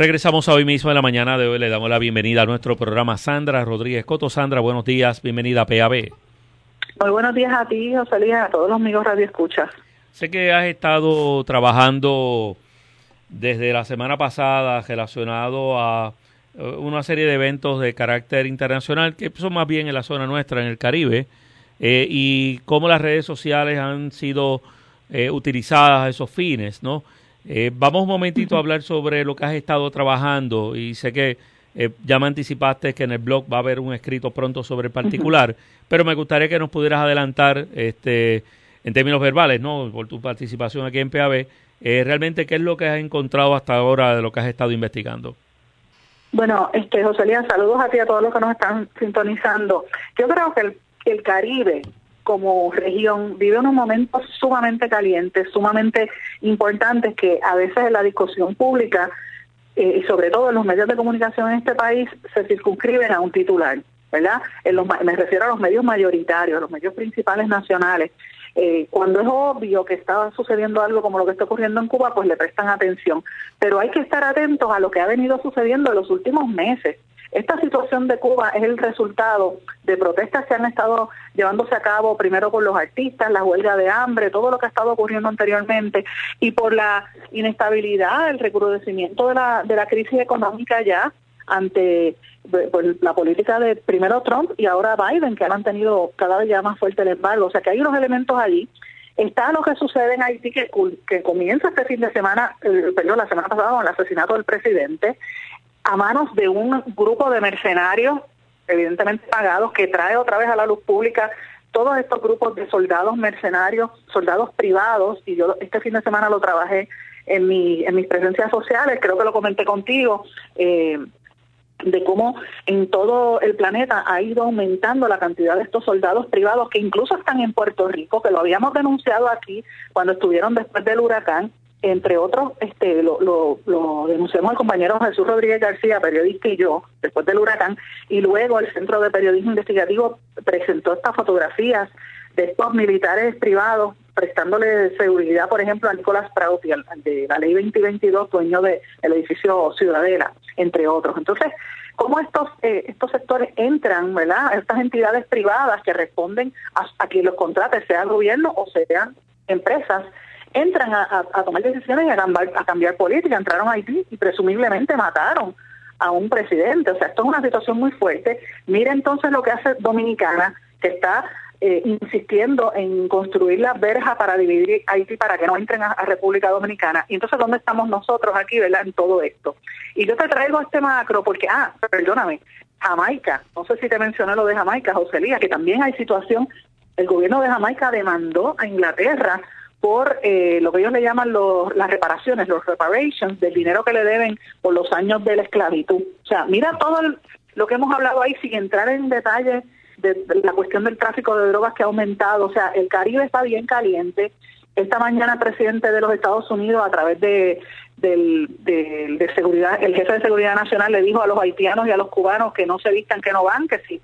Regresamos a hoy mismo en la mañana de hoy. Le damos la bienvenida a nuestro programa Sandra Rodríguez Coto. Sandra, buenos días. Bienvenida a PAB. Muy buenos días a ti, José Luis, a todos los amigos Radio Escucha. Sé que has estado trabajando desde la semana pasada relacionado a eh, una serie de eventos de carácter internacional que son más bien en la zona nuestra, en el Caribe, eh, y cómo las redes sociales han sido eh, utilizadas a esos fines, ¿no? Vamos un momentito a hablar sobre lo que has estado trabajando y sé que ya me anticipaste que en el blog va a haber un escrito pronto sobre el particular, pero me gustaría que nos pudieras adelantar este en términos verbales, ¿no? Por tu participación aquí en PAB, realmente qué es lo que has encontrado hasta ahora de lo que has estado investigando. Bueno, este, Joselía, saludos a ti a todos los que nos están sintonizando. Yo creo que el, el Caribe como región vive unos momentos sumamente calientes, sumamente importantes que a veces en la discusión pública eh, y sobre todo en los medios de comunicación en este país se circunscriben a un titular, ¿verdad? En los, me refiero a los medios mayoritarios, a los medios principales nacionales. Eh, cuando es obvio que está sucediendo algo como lo que está ocurriendo en Cuba, pues le prestan atención. Pero hay que estar atentos a lo que ha venido sucediendo en los últimos meses. Esta situación de Cuba es el resultado de protestas que han estado llevándose a cabo primero por los artistas, la huelga de hambre, todo lo que ha estado ocurriendo anteriormente y por la inestabilidad, el recrudecimiento de la, de la crisis económica ya ante pues, la política de primero Trump y ahora Biden, que ha mantenido cada vez ya más fuerte el embargo. O sea que hay unos elementos allí. Está lo que sucede en Haití, que, que comienza este fin de semana, perdón, la semana pasada con el asesinato del presidente, a manos de un grupo de mercenarios, evidentemente pagados, que trae otra vez a la luz pública todos estos grupos de soldados mercenarios, soldados privados, y yo este fin de semana lo trabajé en, mi, en mis presencias sociales, creo que lo comenté contigo, eh, de cómo en todo el planeta ha ido aumentando la cantidad de estos soldados privados que incluso están en Puerto Rico, que lo habíamos denunciado aquí cuando estuvieron después del huracán, entre otros, este, lo, lo, denunciamos el compañero Jesús Rodríguez García, periodista y yo, después del huracán, y luego el Centro de Periodismo Investigativo presentó estas fotografías de estos militares privados prestándole seguridad, por ejemplo, a Nicolás Prout de la ley 2022, dueño del edificio Ciudadela, entre otros. Entonces, ¿cómo estos eh, estos sectores entran, verdad? Estas entidades privadas que responden a, a quien los contrate, sea el gobierno o sean empresas, entran a, tomar decisiones y a cambiar, a cambiar política. Entraron a Haití y presumiblemente mataron a un presidente. O sea, esto es una situación muy fuerte. Mira entonces lo que hace Dominicana, que está eh, insistiendo en construir la verja para dividir Haití para que no entren a, República Dominicana. Y entonces, ¿dónde estamos nosotros aquí, verdad, en todo esto? Y yo te traigo este macro porque, ah, perdóname, Jamaica, no sé si te mencioné lo de Jamaica, Joselía, que también hay situación, el gobierno de Jamaica demandó a Inglaterra por eh, lo que ellos le llaman los, las reparaciones, los reparations del dinero que le deben por los años de la esclavitud. O sea, mira todo lo que hemos hablado ahí sin entrar en detalle de, la cuestión del tráfico de drogas que ha aumentado. O sea, el Caribe está bien caliente. Esta mañana el presidente de los Estados Unidos, a través de, del, de, seguridad, el jefe de seguridad nacional le dijo a los haitianos y a los cubanos que no se vistan, que no van, que si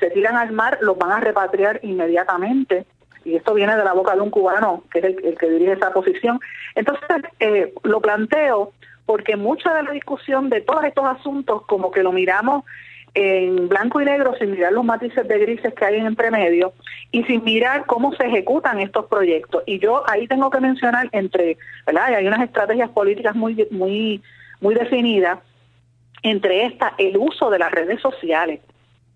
se tiran al mar los van a repatriar inmediatamente. Y esto viene de la boca de un cubano, que es el, que dirige esa posición. Entonces, eh, lo planteo porque mucha de la discusión de todos estos asuntos, como que lo miramos en blanco y negro sin mirar los matices de grises que hay en entremedio y sin mirar cómo se ejecutan estos proyectos. Y yo ahí tengo que mencionar entre, ¿verdad? Hay unas estrategias políticas muy muy muy definidas entre estas el uso de las redes sociales.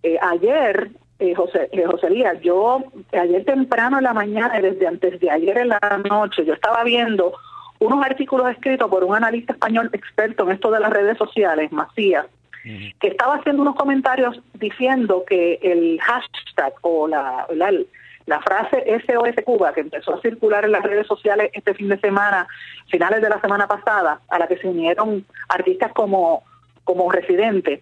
Eh, ayer eh, José, eh, Lía, yo ayer temprano en la mañana, desde antes de ayer en la noche, yo estaba viendo unos artículos escritos por un analista español experto en esto de las redes sociales, Macías, que estaba haciendo unos comentarios diciendo que el hashtag o la, la, frase SOS Cuba, que empezó a circular en las redes sociales este fin de semana, finales de la semana pasada, a la que se unieron artistas como, como residentes,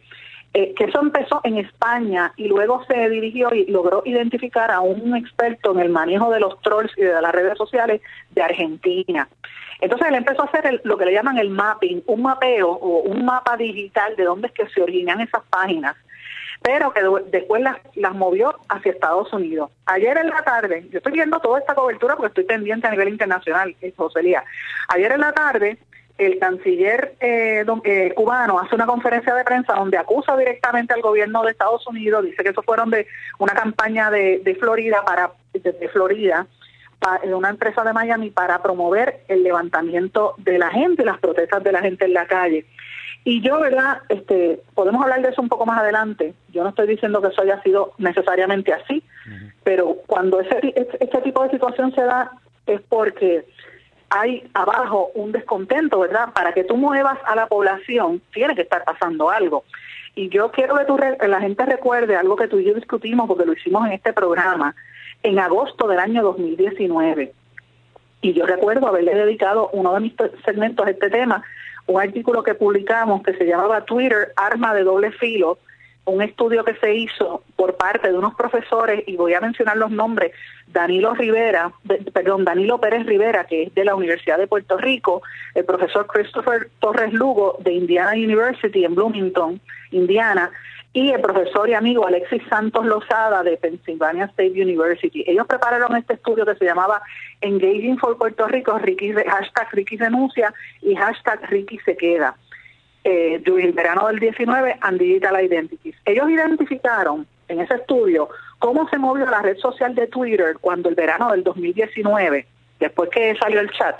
eh, que eso empezó en España y luego se dirigió y logró identificar a un experto en el manejo de los trolls y de las redes sociales de Argentina. Entonces él empezó a hacer lo que le llaman el mapping, un mapeo o un mapa digital de dónde es que se originan esas páginas, pero que después las, las movió hacia Estados Unidos. Ayer en la tarde, yo estoy viendo toda esta cobertura porque estoy pendiente a nivel internacional, José Lía. Ayer en la tarde el canciller eh, eh, cubano hace una conferencia de prensa donde acusa directamente al gobierno de Estados Unidos, dice que eso fueron de una campaña de, Florida para de, Florida de una empresa de Miami para promover el levantamiento de la gente, las protestas de la gente en la calle. Y yo, ¿verdad? Este, podemos hablar de eso un poco más adelante. Yo no estoy diciendo que eso haya sido necesariamente así, pero cuando ese, este tipo de situación se da es porque hay abajo un descontento, ¿verdad? Para que tú muevas a la población, tiene que estar pasando algo. Y yo quiero que la gente recuerde algo que tú y yo discutimos, porque lo hicimos en este programa, en agosto del año 2019. Y yo recuerdo haberle dedicado uno de mis segmentos a este tema, un artículo que publicamos que se llamaba Twitter, arma de doble filo, un estudio que se hizo por parte de unos profesores, y voy a mencionar los nombres, Danilo Rivera, perdón, Danilo Pérez Rivera, que es de la Universidad de Puerto Rico, el profesor Christopher Torres Lugo de Indiana University en Bloomington, Indiana, y el profesor y amigo Alexis Santos Lozada de Pennsylvania State University. Ellos prepararon este estudio que se llamaba Engaging for Puerto Rico, Ricky, hashtag Ricky renuncia y hashtag Ricky se queda eh, durante el verano del 19 and Digital Identities. Ellos identificaron en ese estudio cómo se movió la red social de Twitter cuando el verano del 2019, después que salió el chat.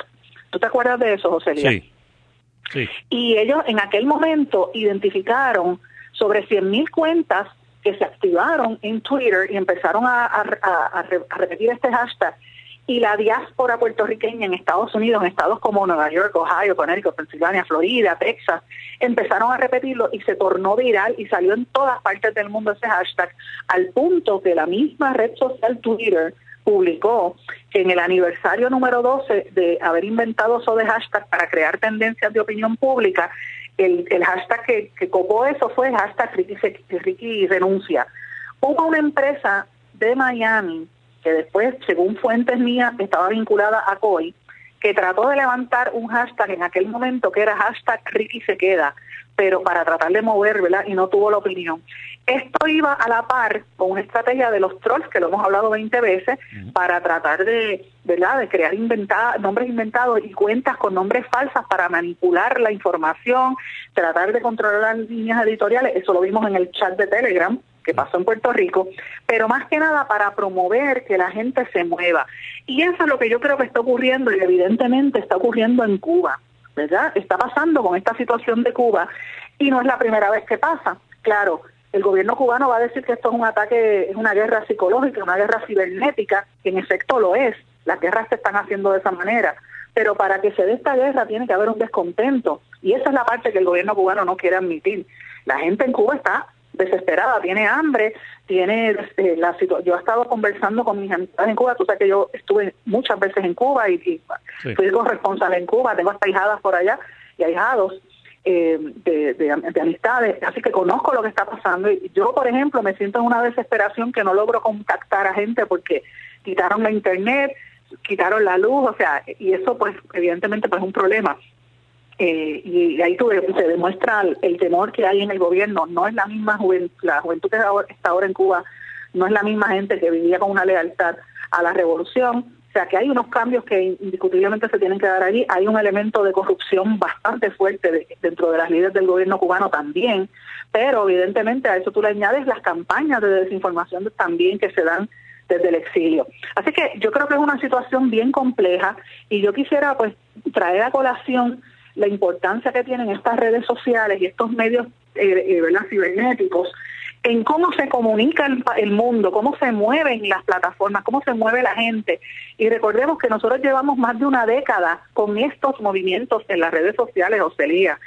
¿Tú te acuerdas de eso, José Sí. sí. Y ellos en aquel momento identificaron sobre 100.000 cuentas que se activaron en Twitter y empezaron a repetir este hashtag y la diáspora puertorriqueña en Estados Unidos, en estados como Nueva York, Ohio, Connecticut, Pensilvania, Florida, Texas, empezaron a repetirlo y se tornó viral y salió en todas partes del mundo ese hashtag, al punto que la misma red social Twitter publicó que en el aniversario número 12 de haber inventado eso de hashtag para crear tendencias de opinión pública, el, hashtag que, que, copó eso fue hashtag Ricky, Ricky renuncia. Hubo una empresa de Miami que después, según fuentes mías, estaba vinculada a COI, que trató de levantar un hashtag en aquel momento que era hashtag Ricky se queda, pero para tratar de mover, ¿verdad? Y no tuvo la opinión. Esto iba a la par con una estrategia de los trolls, que lo hemos hablado 20 veces, para tratar de, ¿verdad?, de crear nombres inventados y cuentas con nombres falsas para manipular la información, tratar de controlar las líneas editoriales. Eso lo vimos en el chat de Telegram, que pasó en Puerto Rico, pero más que nada para promover que la gente se mueva. Y eso es lo que yo creo que está ocurriendo y evidentemente está ocurriendo en Cuba, ¿verdad? Está pasando con esta situación de Cuba y no es la primera vez que pasa. Claro, el gobierno cubano va a decir que esto es un ataque, es una guerra psicológica, una guerra cibernética, que en efecto lo es. Las guerras se están haciendo de esa manera. Pero para que se dé esta guerra tiene que haber un descontento. Y esa es la parte que el gobierno cubano no quiere admitir. La gente en Cuba está desesperada, tiene hambre, tiene este, la yo he estado conversando con mis amistades en Cuba, tú sabes que yo estuve muchas veces en Cuba y, fui corresponsal en Cuba, tengo hasta hijadas por allá y ahijados eh, de, de, amistades, así que conozco lo que está pasando y yo, por ejemplo, me siento en una desesperación que no logro contactar a gente porque quitaron la internet, quitaron la luz, o sea, y eso pues evidentemente pues es un problema. Eh, y ahí se demuestra el, temor que hay en el gobierno. No es la misma juventud, la juventud que está ahora en Cuba, no es la misma gente que vivía con una lealtad a la revolución. O sea que hay unos cambios que indiscutiblemente se tienen que dar allí. Hay un elemento de corrupción bastante fuerte dentro de las líderes del gobierno cubano también, pero evidentemente a eso tú le añades las campañas de desinformación también que se dan desde el exilio. Así que yo creo que es una situación bien compleja y yo quisiera pues traer a colación la importancia que tienen estas redes sociales y estos medios eh, eh cibernéticos en cómo se comunica el, mundo, cómo se mueven las plataformas, cómo se mueve la gente. Y recordemos que nosotros llevamos más de una década con estos movimientos en las redes sociales, Ocelía.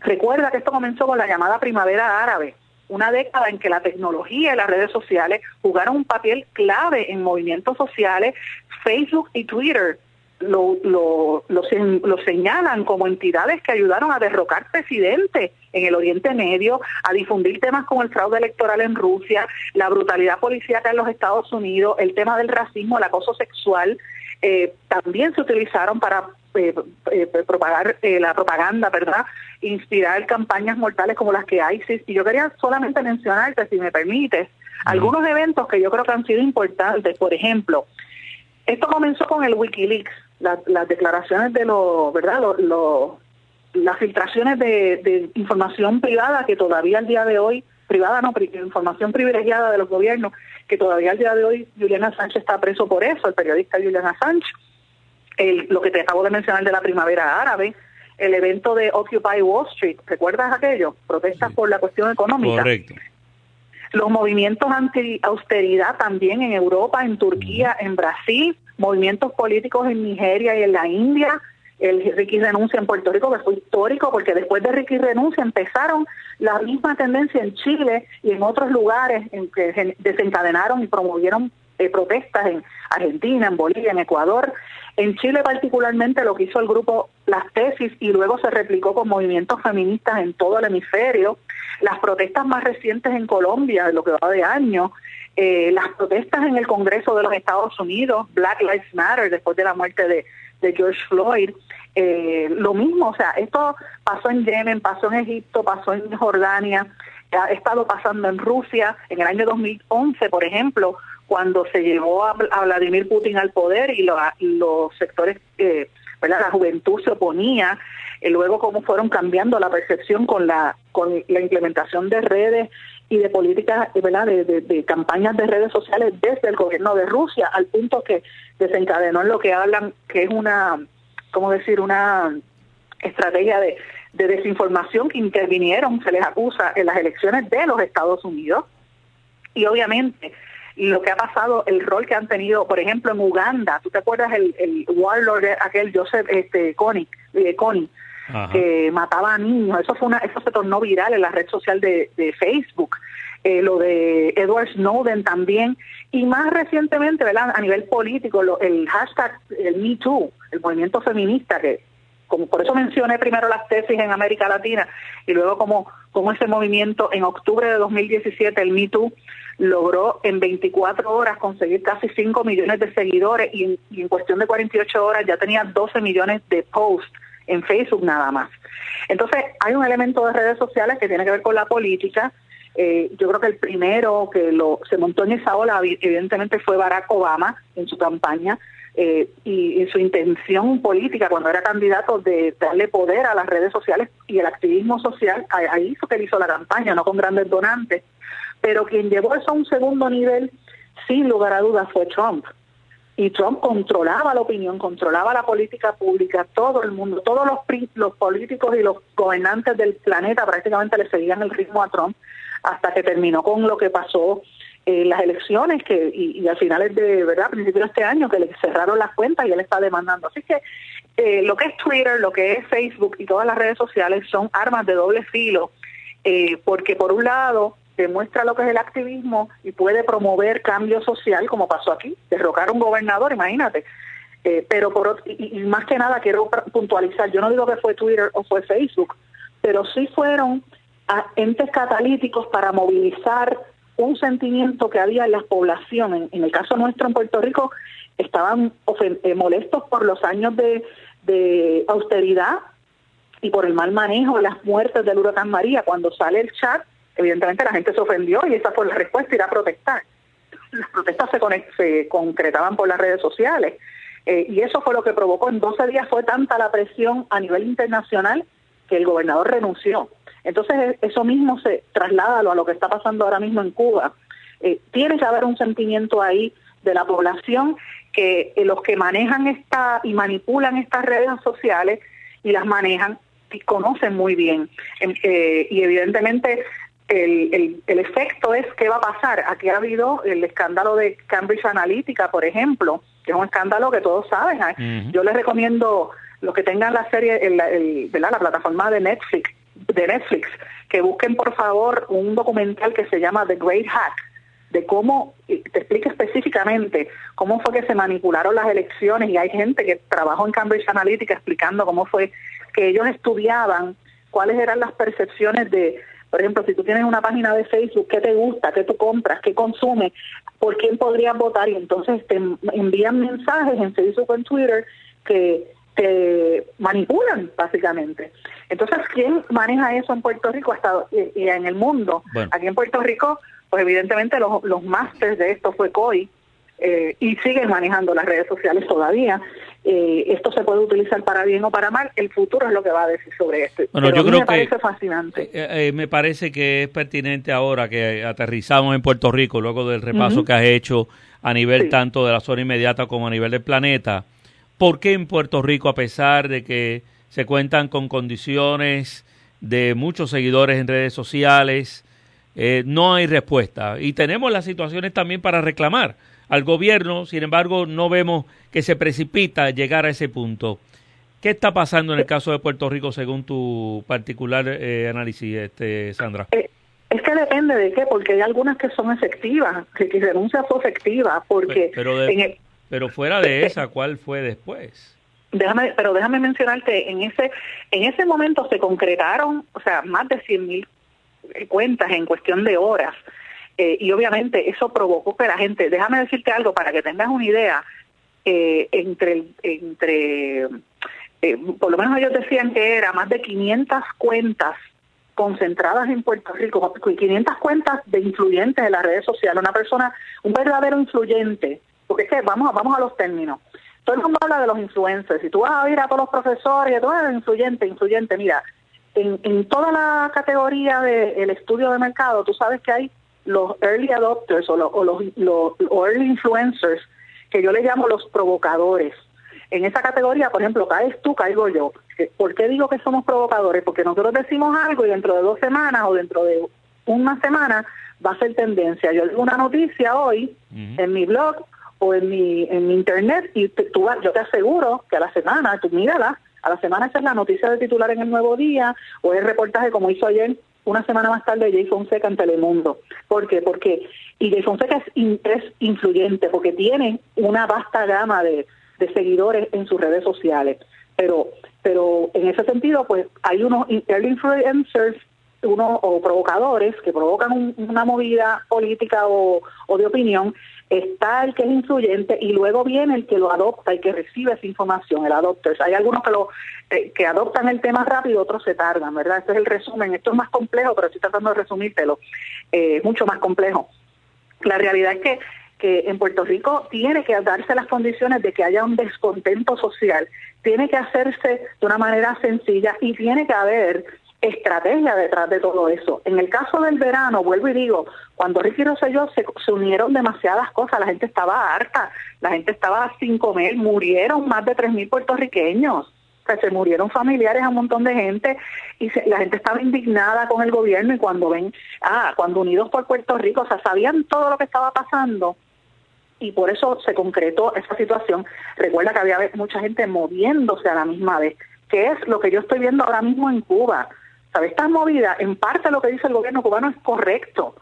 Recuerda que esto comenzó con la llamada primavera árabe, una década en que la tecnología y las redes sociales jugaron un papel clave en movimientos sociales, Facebook y Twitter lo, lo, lo, señalan como entidades que ayudaron a derrocar presidentes en el Oriente Medio, a difundir temas como el fraude electoral en Rusia, la brutalidad policíaca en los Estados Unidos, el tema del racismo, el acoso sexual, eh, también se utilizaron para eh, eh, propagar la propaganda, ¿verdad? Inspirar campañas mortales como las que hay. Y yo quería solamente mencionarte, si me permites, algunos eventos que yo creo que han sido importantes. Por ejemplo, esto comenzó con el Wikileaks, las declaraciones de los, ¿verdad? Los, las filtraciones de, información privada que todavía al día de hoy, privada no, información privilegiada de los gobiernos, que todavía al día de hoy Julian Assange está preso por eso, el periodista Julian Assange, el, lo que te acabo de mencionar de la primavera árabe, el evento de Occupy Wall Street, ¿recuerdas aquello? Protestas por la cuestión económica. Correcto. Los movimientos anti-austeridad también en Europa, en Turquía, en Brasil, movimientos políticos en Nigeria y en la India, el Ricky renuncia en Puerto Rico, que fue histórico, porque después de Ricky renuncia empezaron la misma tendencia en Chile y en otros lugares en que desencadenaron y promovieron eh, protestas en Argentina, en Bolivia, en Ecuador. En Chile particularmente lo que hizo el grupo Las Tesis y luego se replicó con movimientos feministas en todo el hemisferio. Las protestas más recientes en Colombia, lo que va de año, eh, las protestas en el Congreso de los Estados Unidos, Black Lives Matter, después de la muerte de, de George Floyd, eh, lo mismo, o sea, esto pasó en Yemen, pasó en Egipto, pasó en Jordania, ha estado pasando en Rusia, en el año 2011, por ejemplo, cuando se llevó a, Vladimir Putin al poder y los sectores, eh, la juventud se oponía, y luego cómo fueron cambiando la percepción con la, con la implementación de redes y de políticas, ¿verdad? De, campañas de redes sociales desde el gobierno de Rusia, al punto que desencadenó en lo que hablan que es una ¿cómo decir?, una estrategia de, desinformación que intervinieron, se les acusa, en las elecciones de los Estados Unidos. Y obviamente lo que ha pasado, el rol que han tenido, por ejemplo, en Uganda, ¿tú te acuerdas el, el warlord aquel Joseph este, Kony, eh, que mataba a niños? Eso, fue una, eso se tornó viral en la red social de, de Facebook. Eh, lo de Edward Snowden también, y más recientemente, ¿verdad? A nivel político, el hashtag, el Me Too, el movimiento feminista, que como por eso mencioné primero las tesis en América Latina y luego como, como ese movimiento en octubre de 2017, el Me Too, logró en 24 horas conseguir casi 5 millones de seguidores y en, y en cuestión de 48 horas ya tenía 12 millones de posts en Facebook nada más. Entonces, hay un elemento de redes sociales que tiene que ver con la política, eh, yo creo que el primero que lo se montó en esa ola, evidentemente, fue Barack Obama en su campaña eh, y su intención política cuando era candidato de darle poder a las redes sociales y el activismo social. Ahí hizo que él hizo la campaña, no con grandes donantes. Pero quien llevó eso a un segundo nivel, sin lugar a dudas, fue Trump. Y Trump controlaba la opinión, controlaba la política pública, todo el mundo, todos los, los políticos y los gobernantes del planeta prácticamente le seguían el ritmo a Trump hasta que terminó con lo que pasó en las elecciones que y, al final de verdad a principios de este año que le cerraron las cuentas y él está demandando. Así que eh, lo que es Twitter lo que es Facebook y todas las redes sociales son armas de doble filo eh, porque por un lado demuestra lo que es el activismo y puede promover cambio social como pasó aquí derrocar un gobernador imagínate. Eh, pero por y, y más que nada quiero puntualizar yo no digo que fue Twitter o fue Facebook pero sí fueron entes catalíticos para movilizar un sentimiento que había en las poblaciones. En el caso nuestro en Puerto Rico, estaban eh, molestos por los años de, austeridad y por el mal manejo de las muertes del huracán María. Cuando sale el chat, evidentemente la gente se ofendió y esa fue la respuesta, ir a protestar. Las protestas se, concretaban por las redes sociales. Eh, y eso fue lo que provocó, en 12 días fue tanta la presión a nivel internacional que el gobernador renunció. Entonces eso mismo se traslada a lo que está pasando ahora mismo en Cuba. Eh, tiene que haber un sentimiento ahí de la población que eh, los que manejan esta y manipulan estas redes sociales y las manejan y conocen muy bien. Eh, y evidentemente el, el, efecto es qué va a pasar. Aquí ha habido el escándalo de Cambridge Analytica, por ejemplo, que es un escándalo que todos saben. Yo les recomiendo los que tengan la serie, el, la plataforma de Netflix, de Netflix, que busquen por favor un documental que se llama The Great Hack, de cómo, te explica específicamente cómo fue que se manipularon las elecciones y hay gente que trabajó en Cambridge Analytica explicando cómo fue que ellos estudiaban cuáles eran las percepciones de, por ejemplo, si tú tienes una página de Facebook, qué te gusta, qué tú compras, qué consumes, por quién podrías votar y entonces te envían mensajes en Facebook o en Twitter que te manipulan básicamente. Entonces, ¿quién maneja eso en Puerto Rico hasta, y, en el mundo? Aquí en Puerto Rico, pues evidentemente los, los másteres de esto fue COI, eh, y siguen manejando las redes sociales todavía. eh, esto se puede utilizar para bien o para mal, el futuro es lo que va a decir sobre esto. Bueno, yo creo me parece fascinante. Eh, eh, me parece que es pertinente ahora que aterrizamos en Puerto Rico, luego del repaso que has hecho a nivel tanto de la zona inmediata como a nivel del planeta. ¿Por qué en Puerto Rico, a pesar de que se cuentan con condiciones de muchos seguidores en redes sociales, no hay respuesta? Y tenemos las situaciones también para reclamar al gobierno, sin embargo, no vemos que se precipita llegar a ese punto. ¿Qué está pasando en el caso de Puerto Rico según tu particular eh, análisis, este, Sandra? Eh, es que depende de qué, porque hay algunas que son efectivas, que si renuncia fue efectiva, porque... Pero, pero fuera de esa, ¿cuál fue después? Déjame, pero déjame mencionarte, en ese, en ese momento se concretaron, o sea, más de 100 mil cuentas en cuestión de horas. Eh, y obviamente eso provocó que la gente, déjame decirte algo para que tengas una idea, eh, entre, entre eh, por lo menos ellos decían que era más de 500 cuentas concentradas en Puerto Rico, 500 cuentas de influyentes de las redes sociales, una persona, un verdadero influyente, porque es que vamos, vamos a los términos. Todo el mundo habla de los influencers, si tú vas a oír a todos los profesores, y influyente, influyente, mira, en, en toda la categoría del estudio de mercado, tú sabes que hay los early adopters o, los, los, early influencers, que yo le llamo los provocadores. En esa categoría, por ejemplo, caes tú, caigo yo. ¿Por qué digo que somos provocadores? Porque nosotros decimos algo y dentro de dos semanas o dentro de una semana va a ser tendencia. Yo digo una noticia hoy en mi blog o en mi, en mi internet y tú, yo te aseguro que a la semana, tú mírala, a la semana esa es la noticia de titular en el Nuevo Día o el reportaje como hizo ayer una semana más tarde Jay Fonseca en Telemundo. ¿Por qué? Porque, y Jay Fonseca es, influyente porque tiene una vasta gama de, seguidores en sus redes sociales. Pero, pero en ese sentido, pues hay unos influencers unos o provocadores que provocan una movida política o, o, de opinión, está el que es influyente y luego viene el que lo adopta y que recibe esa información, el adopters. Hay algunos que lo eh, que adoptan el tema rápido, otros se tardan, ¿verdad? Este es el resumen. Esto es más complejo, pero estoy tratando de resumírtelo. Eh, mucho más complejo. La realidad es que que en Puerto Rico tiene que darse las condiciones de que haya un descontento social, tiene que hacerse de una manera sencilla y tiene que haber estrategia detrás de todo eso. En el caso del verano, vuelvo y digo, cuando Ricky Rosselló se, se unieron demasiadas cosas, la gente estaba harta, la gente estaba sin comer, murieron más de 3.000 puertorriqueños, o sea, se murieron familiares a un montón de gente y la gente estaba indignada con el gobierno y cuando ven, ah, cuando Unidos por Puerto Rico, o sea, sabían todo lo que estaba pasando y por eso se concretó esa situación. Recuerda que había mucha gente moviéndose a la misma vez, que es lo que yo estoy viendo ahora mismo en Cuba ¿Sabes? Esta movida, en parte lo que dice el gobierno cubano es correcto.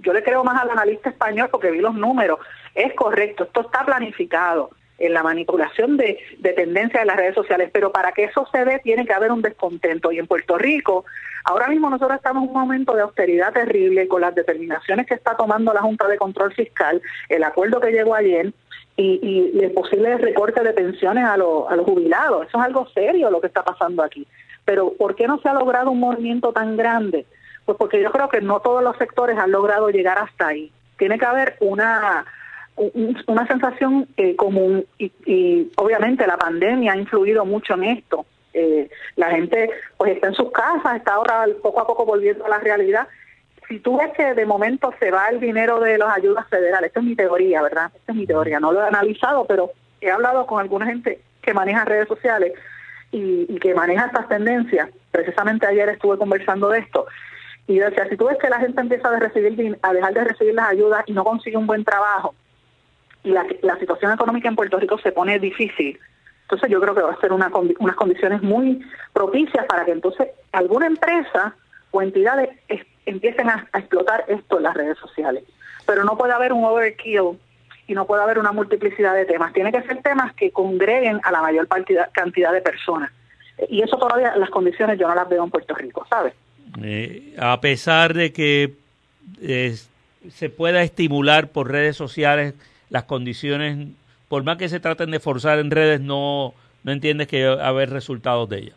Yo le creo más al analista español porque vi los números. Es correcto, esto está planificado en la manipulación de, de tendencias de las redes sociales, pero para que eso se dé tiene que haber un descontento. Y en Puerto Rico, ahora mismo nosotros estamos en un momento de austeridad terrible con las determinaciones que está tomando la Junta de Control Fiscal, el acuerdo que llegó ayer, y, y el posible recorte de pensiones a los jubilados. Eso es algo serio lo que está pasando aquí. Pero ¿por qué no se ha logrado un movimiento tan grande? Pues porque yo creo que no todos los sectores han logrado llegar hasta ahí. Tiene que haber una una sensación eh, común y, obviamente la pandemia ha influido mucho en esto. Eh, la gente pues está en sus casas, está ahora poco a poco volviendo a la realidad. Si tú ves que de momento se va el dinero de las ayudas federales, esta es mi teoría, ¿verdad? Esta es mi teoría, no lo he analizado, pero he hablado con alguna gente que maneja redes sociales y, que maneja estas tendencias. Precisamente ayer estuve conversando de esto. Y decía, si tú ves que la gente empieza a, recibir, a dejar de recibir las ayudas y no consigue un buen trabajo, y la, la situación económica en Puerto Rico se pone difícil, entonces yo creo que va a ser una, unas condiciones muy propicias para que entonces alguna empresa o entidades empiecen a, a, explotar esto en las redes sociales. Pero no puede haber un overkill y no puede haber una multiplicidad de temas. Tiene que ser temas que congreguen a la mayor cantidad de personas. Y eso todavía, las condiciones yo no las veo en Puerto Rico, ¿sabes? Eh, a pesar de que eh, se pueda estimular por redes sociales las condiciones, por más que se traten de forzar en redes, no, no entiendes que haber resultados de ellas.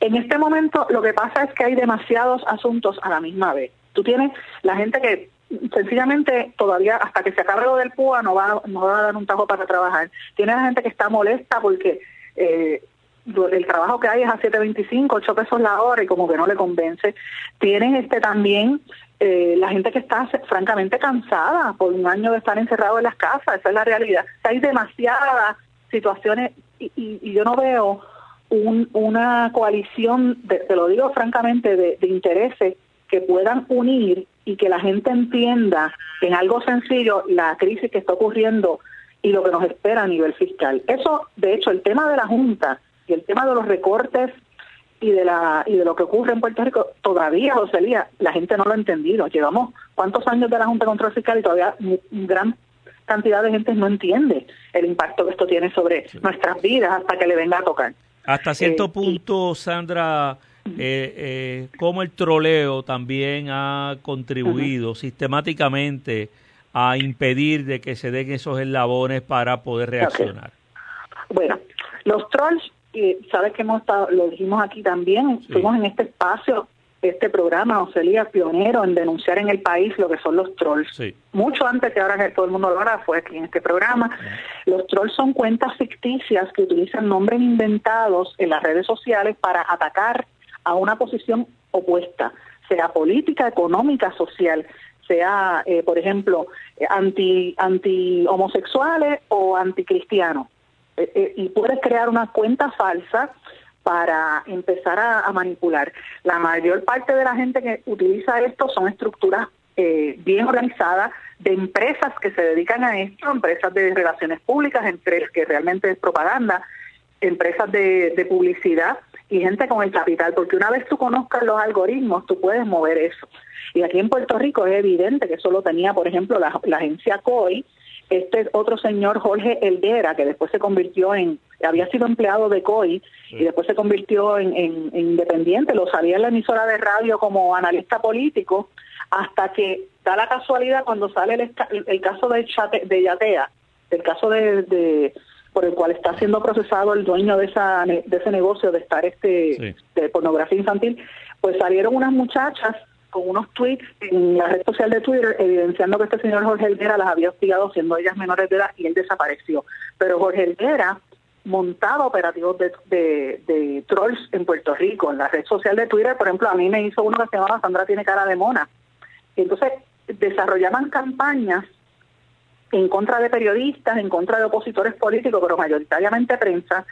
En este momento lo que pasa es que hay demasiados asuntos a la misma vez. Tú tienes la gente que sencillamente todavía hasta que se acabe lo del PUA no va, no va a dar un tajo para trabajar. Tiene la gente que está molesta porque eh, el trabajo que hay es a 7.25, 8 pesos la hora y como que no le convence. Tienen este también eh, la gente que está francamente cansada por un año de estar encerrado en las casas, esa es la realidad. Hay demasiadas situaciones y, yo no veo una coalición, te lo digo francamente, de, de intereses que puedan unir y que la gente entienda en algo sencillo la crisis que está ocurriendo y lo que nos espera a nivel fiscal. Eso, de hecho, el tema de la Junta y el tema de los recortes y de la y de lo que ocurre en Puerto Rico, todavía, José Lía, la gente no lo ha entendido. Llevamos cuántos años de la Junta de Control Fiscal y todavía gran cantidad de gente no entiende el impacto que esto tiene sobre nuestras vidas hasta que le venga a tocar. Hasta cierto eh, punto, Sandra, eh, eh, cómo el troleo también ha contribuido sistemáticamente a impedir de que se den esos eslabones para poder reaccionar. Bueno, los trolls, eh, sabes que hemos estado, lo dijimos aquí también, fuimos en este espacio, este programa, Ocelia, pionero en denunciar en el país lo que son los trolls. Mucho antes que ahora que todo el mundo lo hará, fue aquí en este programa. Los trolls son cuentas ficticias que utilizan nombres inventados en las redes sociales para atacar a una posición opuesta, sea política, económica, social, sea, eh, por ejemplo, eh, anti, anti homosexuales o anticristianos. Eh, y puedes crear una cuenta falsa para empezar a, manipular. La mayor parte de la gente que utiliza esto son estructuras bien organizadas de empresas que se dedican a esto, empresas de relaciones públicas, empresas que realmente es propaganda, empresas de publicidad y gente con el capital, porque una vez tú conozcas los algoritmos, tú puedes mover eso. Y aquí en Puerto Rico es evidente que eso lo tenía, por ejemplo, la, agencia COI, este otro señor Jorge Eldera, que después se convirtió en, había sido empleado de COI y después se convirtió en, independiente, lo salía en la emisora de radio como analista político, hasta que da la casualidad cuando sale el, caso de, de Yatea, el caso de por el cual está siendo procesado el dueño de, esa, de ese negocio de estar este de pornografía infantil, pues salieron unas muchachas con unos tweets en la red social de Twitter evidenciando que este señor Jorge Helguera las había hostigado siendo ellas menores de edad y él desapareció. Pero Jorge Helguera montaba operativos de, de, trolls en Puerto Rico. En la red social de Twitter, por ejemplo, a mí me hizo uno que se llamaba Sandra tiene cara de mona. Y entonces desarrollaban campañas en contra de periodistas, en contra de opositores políticos, pero mayoritariamente prensa,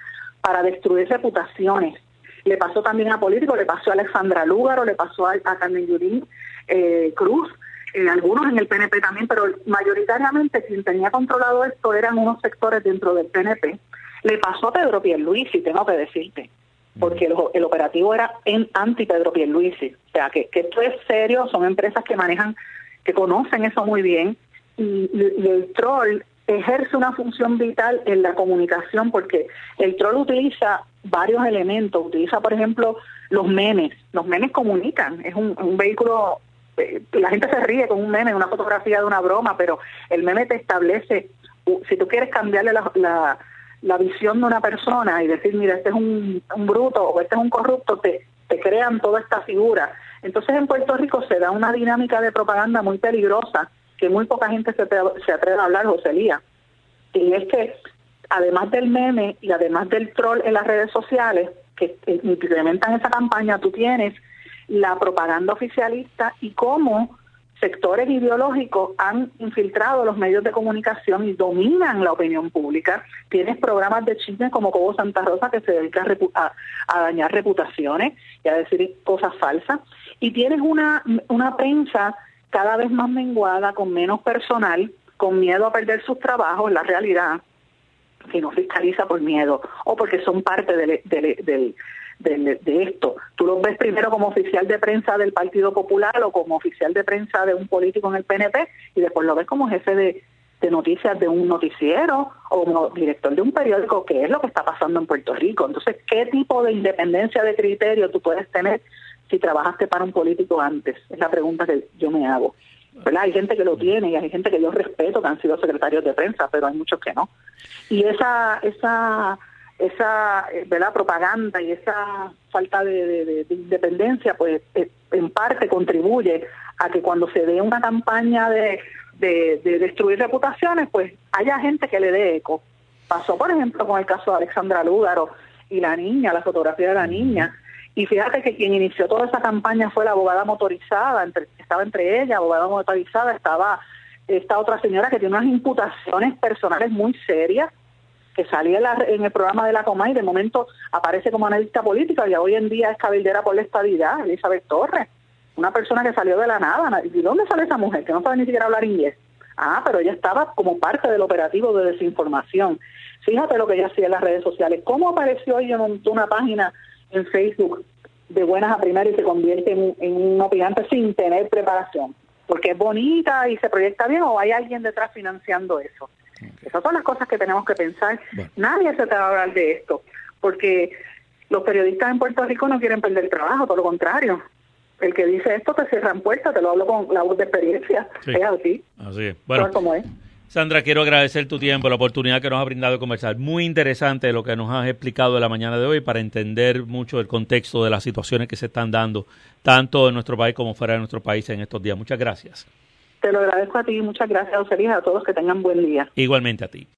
para destruir reputaciones. Le pasó también a políticos, le pasó a Alexandra Lúgaro, le pasó a, Carmen Yurín eh, Cruz, eh, algunos en el PNP también, pero mayoritariamente quien tenía controlado esto eran unos sectores dentro del PNP. Le pasó a Pedro Pierluisi, tengo que decirte, porque el, operativo era en anti Pedro Pierluisi. O sea, que, que esto es serio, son empresas que manejan, que conocen eso muy bien, y, el troll ejerce una función vital en la comunicación porque el troll utiliza varios elementos, utiliza por ejemplo los memes, los memes comunican, es un, vehículo, eh, la gente se ríe con un meme, una fotografía de una broma, pero el meme te establece, si tú quieres cambiarle la, la, visión de una persona y decir, mira, este es un, un bruto o este es un corrupto, te crean toda esta figura. Entonces en Puerto Rico se da una dinámica de propaganda muy peligrosa que muy poca gente se atreve, a hablar, José Lía. Y es que además del meme y además del troll en las redes sociales que implementan esa campaña, tú tienes la propaganda oficialista y cómo sectores ideológicos han infiltrado los medios de comunicación y dominan la opinión pública. Tienes programas de chisme como Cobo Santa Rosa que se dedica a, a, dañar reputaciones y a decir cosas falsas. Y tienes una, una prensa cada vez más menguada, con menos personal, con miedo a perder sus trabajos, la realidad, que no fiscaliza por miedo o porque son parte de, de, esto. Tú los ves primero como oficial de prensa del Partido Popular o como oficial de prensa de un político en el PNP y después lo ves como jefe de, de noticias de un noticiero o como director de un periódico, que es lo que está pasando en Puerto Rico. Entonces, ¿qué tipo de independencia de criterio tú puedes tener si trabajaste para un político antes? Es la pregunta que yo me hago. ¿verdad? Hay gente que lo tiene y hay gente que yo respeto que han sido secretarios de prensa, pero hay muchos que no. Y esa esa esa ¿verdad? propaganda y esa falta de, independencia, pues eh, en parte contribuye a que cuando se dé una campaña de, de, destruir reputaciones, pues haya gente que le dé eco. Pasó, por ejemplo, con el caso de Alexandra Lúgaro y la niña, la fotografía de la niña. Y fíjate que quien inició toda esa campaña fue la abogada motorizada, entre, estaba entre ella, abogada motorizada, estaba esta otra señora que tiene unas imputaciones personales muy serias, que salía en, el programa de la Coma y de momento aparece como analista política y hoy en día es cabildera por la estabilidad, Elizabeth Torres, una persona que salió de la nada. ¿Y dónde sale esa mujer que no sabe ni siquiera hablar inglés? Ah, pero ella estaba como parte del operativo de desinformación. Fíjate lo que ella hacía en las redes sociales. ¿Cómo apareció ella en una página en Facebook de buenas a primeras y se convierte en, en un opinante sin tener preparación? porque es bonita y se proyecta bien o hay alguien detrás financiando eso. Esas son las cosas que tenemos que pensar. Nadie se te va a hablar de esto, porque los periodistas en Puerto Rico no quieren perder trabajo, todo lo contrario. El que dice esto te cierran puertas, te lo hablo con la voz de experiencia. Es así. Así es. Bueno, es. Sandra, quiero agradecer tu tiempo, la oportunidad que nos ha brindado de conversar. Muy interesante lo que nos has explicado de la mañana de hoy para entender mucho el contexto de las situaciones que se están dando, tanto en nuestro país como fuera de nuestro país en estos días. Muchas gracias. Te lo agradezco a ti, muchas gracias, a todos que tengan buen día. Igualmente a ti.